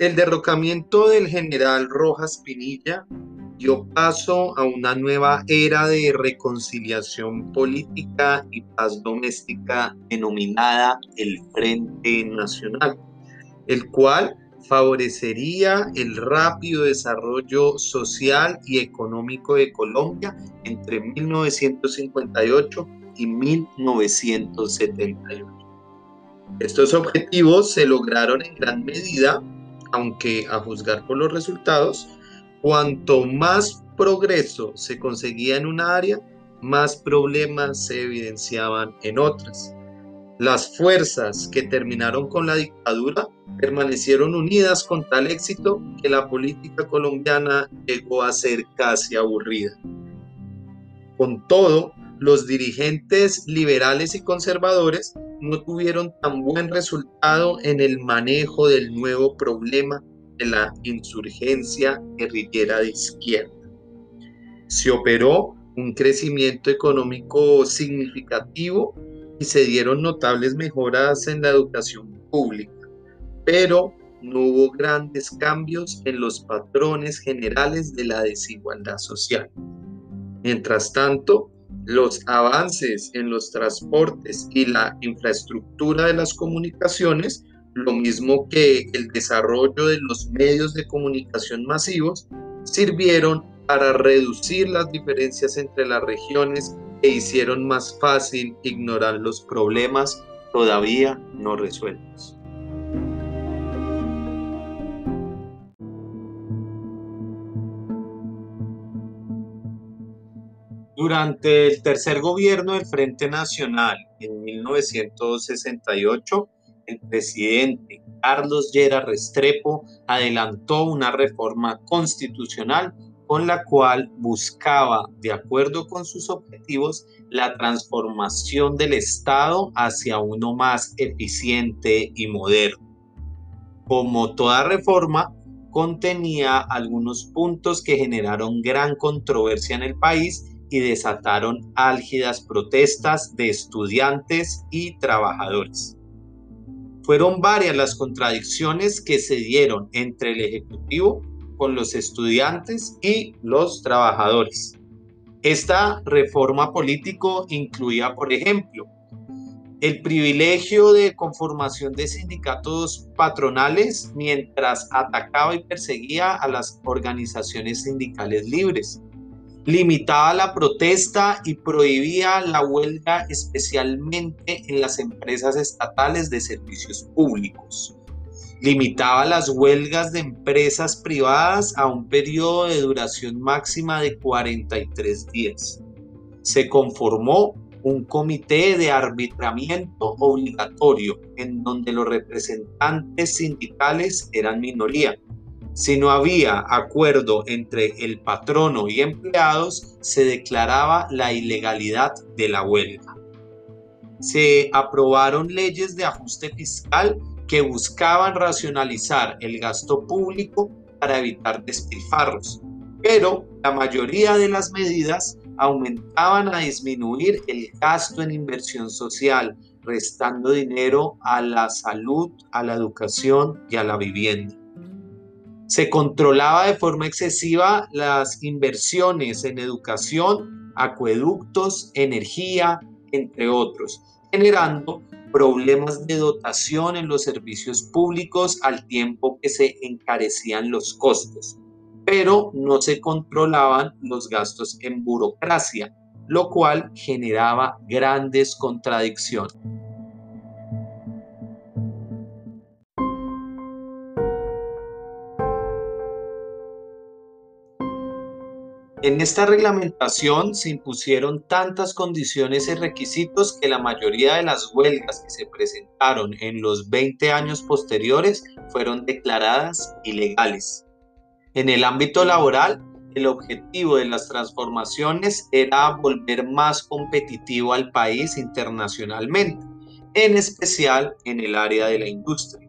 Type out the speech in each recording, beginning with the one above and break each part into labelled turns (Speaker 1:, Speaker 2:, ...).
Speaker 1: El derrocamiento del general Rojas Pinilla dio paso a una nueva era de reconciliación política y paz doméstica denominada el Frente Nacional, el cual favorecería el rápido desarrollo social y económico de Colombia entre 1958 y 1978. Estos objetivos se lograron en gran medida, aunque a juzgar por los resultados, cuanto más progreso se conseguía en una área, más problemas se evidenciaban en otras. Las fuerzas que terminaron con la dictadura permanecieron unidas con tal éxito que la política colombiana llegó a ser casi aburrida. Con todo, los dirigentes liberales y conservadores no tuvieron tan buen resultado en el manejo del nuevo problema de la insurgencia guerrillera de izquierda. Se operó un crecimiento económico significativo y se dieron notables mejoras en la educación pública pero no hubo grandes cambios en los patrones generales de la desigualdad social. Mientras tanto, los avances en los transportes y la infraestructura de las comunicaciones, lo mismo que el desarrollo de los medios de comunicación masivos, sirvieron para reducir las diferencias entre las regiones e hicieron más fácil ignorar los problemas todavía no resueltos. Durante el tercer gobierno del Frente Nacional en 1968, el presidente Carlos Llera Restrepo adelantó una reforma constitucional con la cual buscaba, de acuerdo con sus objetivos, la transformación del Estado hacia uno más eficiente y moderno. Como toda reforma, contenía algunos puntos que generaron gran controversia en el país y desataron álgidas protestas de estudiantes y trabajadores. Fueron varias las contradicciones que se dieron entre el Ejecutivo con los estudiantes y los trabajadores. Esta reforma político incluía, por ejemplo, el privilegio de conformación de sindicatos patronales mientras atacaba y perseguía a las organizaciones sindicales libres, limitaba la protesta y prohibía la huelga especialmente en las empresas estatales de servicios públicos. Limitaba las huelgas de empresas privadas a un periodo de duración máxima de 43 días. Se conformó un comité de arbitramiento obligatorio en donde los representantes sindicales eran minoría si no había acuerdo entre el patrono y empleados, se declaraba la ilegalidad de la huelga. Se aprobaron leyes de ajuste fiscal que buscaban racionalizar el gasto público para evitar despilfarros, pero la mayoría de las medidas aumentaban a disminuir el gasto en inversión social, restando dinero a la salud, a la educación y a la vivienda. Se controlaba de forma excesiva las inversiones en educación, acueductos, energía, entre otros, generando problemas de dotación en los servicios públicos al tiempo que se encarecían los costos, pero no se controlaban los gastos en burocracia, lo cual generaba grandes contradicciones. En esta reglamentación se impusieron tantas condiciones y requisitos que la mayoría de las huelgas que se presentaron en los 20 años posteriores fueron declaradas ilegales. En el ámbito laboral, el objetivo de las transformaciones era volver más competitivo al país internacionalmente, en especial en el área de la industria,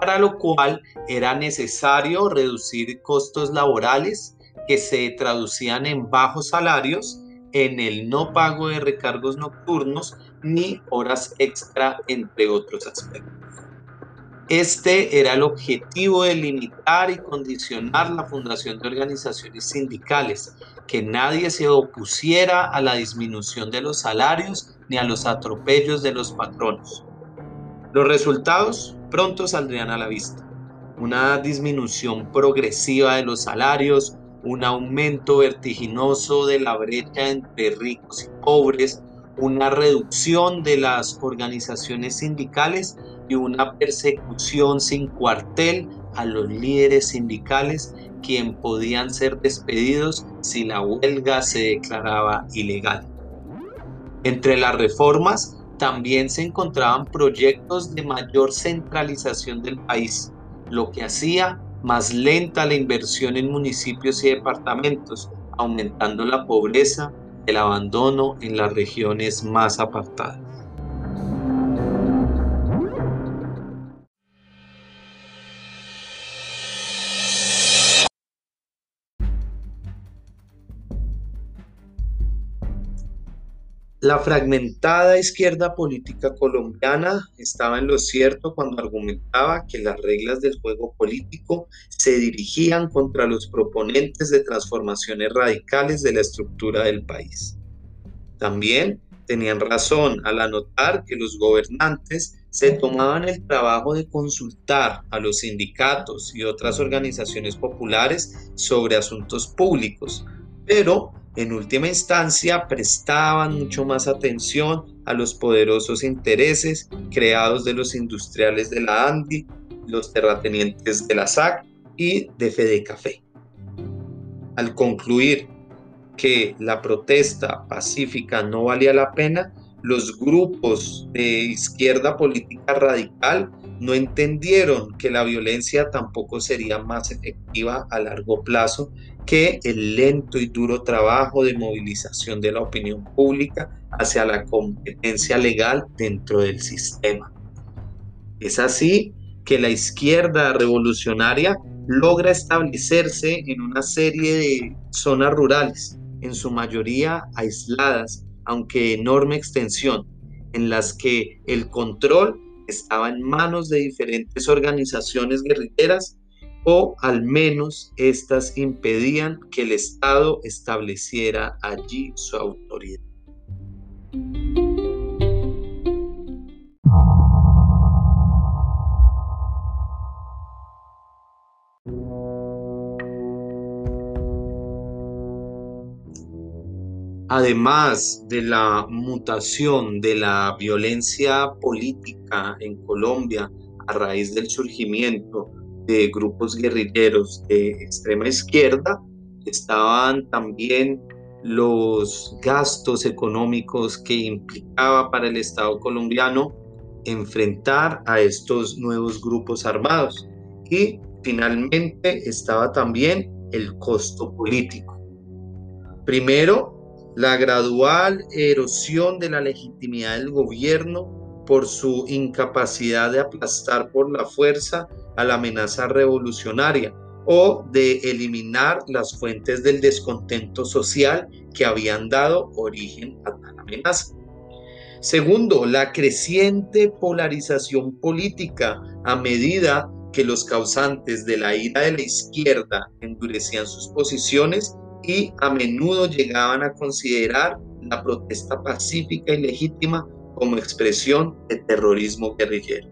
Speaker 1: para lo cual era necesario reducir costos laborales que se traducían en bajos salarios, en el no pago de recargos nocturnos ni horas extra, entre otros aspectos. Este era el objetivo de limitar y condicionar la fundación de organizaciones sindicales, que nadie se opusiera a la disminución de los salarios ni a los atropellos de los patronos. Los resultados pronto saldrían a la vista. Una disminución progresiva de los salarios, un aumento vertiginoso de la brecha entre ricos y pobres, una reducción de las organizaciones sindicales y una persecución sin cuartel a los líderes sindicales quien podían ser despedidos si la huelga se declaraba ilegal. Entre las reformas también se encontraban proyectos de mayor centralización del país, lo que hacía más lenta la inversión en municipios y departamentos, aumentando la pobreza, el abandono en las regiones más apartadas. La fragmentada izquierda política colombiana estaba en lo cierto cuando argumentaba que las reglas del juego político se dirigían contra los proponentes de transformaciones radicales de la estructura del país. También tenían razón al anotar que los gobernantes se tomaban el trabajo de consultar a los sindicatos y otras organizaciones populares sobre asuntos públicos, pero en última instancia prestaban mucho más atención a los poderosos intereses creados de los industriales de la ANDI, los terratenientes de la SAC y de Fede Café. Al concluir que la protesta pacífica no valía la pena, los grupos de izquierda política radical no entendieron que la violencia tampoco sería más efectiva a largo plazo que el lento y duro trabajo de movilización de la opinión pública hacia la competencia legal dentro del sistema. Es así que la izquierda revolucionaria logra establecerse en una serie de zonas rurales, en su mayoría aisladas, aunque de enorme extensión, en las que el control estaba en manos de diferentes organizaciones guerrilleras o al menos éstas impedían que el Estado estableciera allí su autoridad. Además de la mutación de la violencia política en Colombia a raíz del surgimiento de grupos guerrilleros de extrema izquierda, estaban también los gastos económicos que implicaba para el Estado colombiano enfrentar a estos nuevos grupos armados. Y finalmente estaba también el costo político. Primero, la gradual erosión de la legitimidad del gobierno por su incapacidad de aplastar por la fuerza a la amenaza revolucionaria o de eliminar las fuentes del descontento social que habían dado origen a tal amenaza. Segundo, la creciente polarización política a medida que los causantes de la ira de la izquierda endurecían sus posiciones y a menudo llegaban a considerar la protesta pacífica y legítima como expresión de terrorismo guerrillero.